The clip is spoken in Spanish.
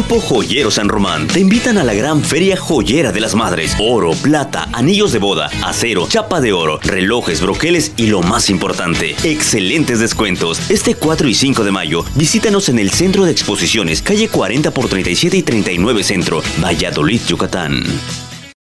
Grupo Joyero San Román te invitan a la gran feria joyera de las madres. Oro, plata, anillos de boda, acero, chapa de oro, relojes, broqueles y lo más importante, excelentes descuentos. Este 4 y 5 de mayo, visítanos en el Centro de Exposiciones, calle 40 por 37 y 39 Centro, Valladolid, Yucatán.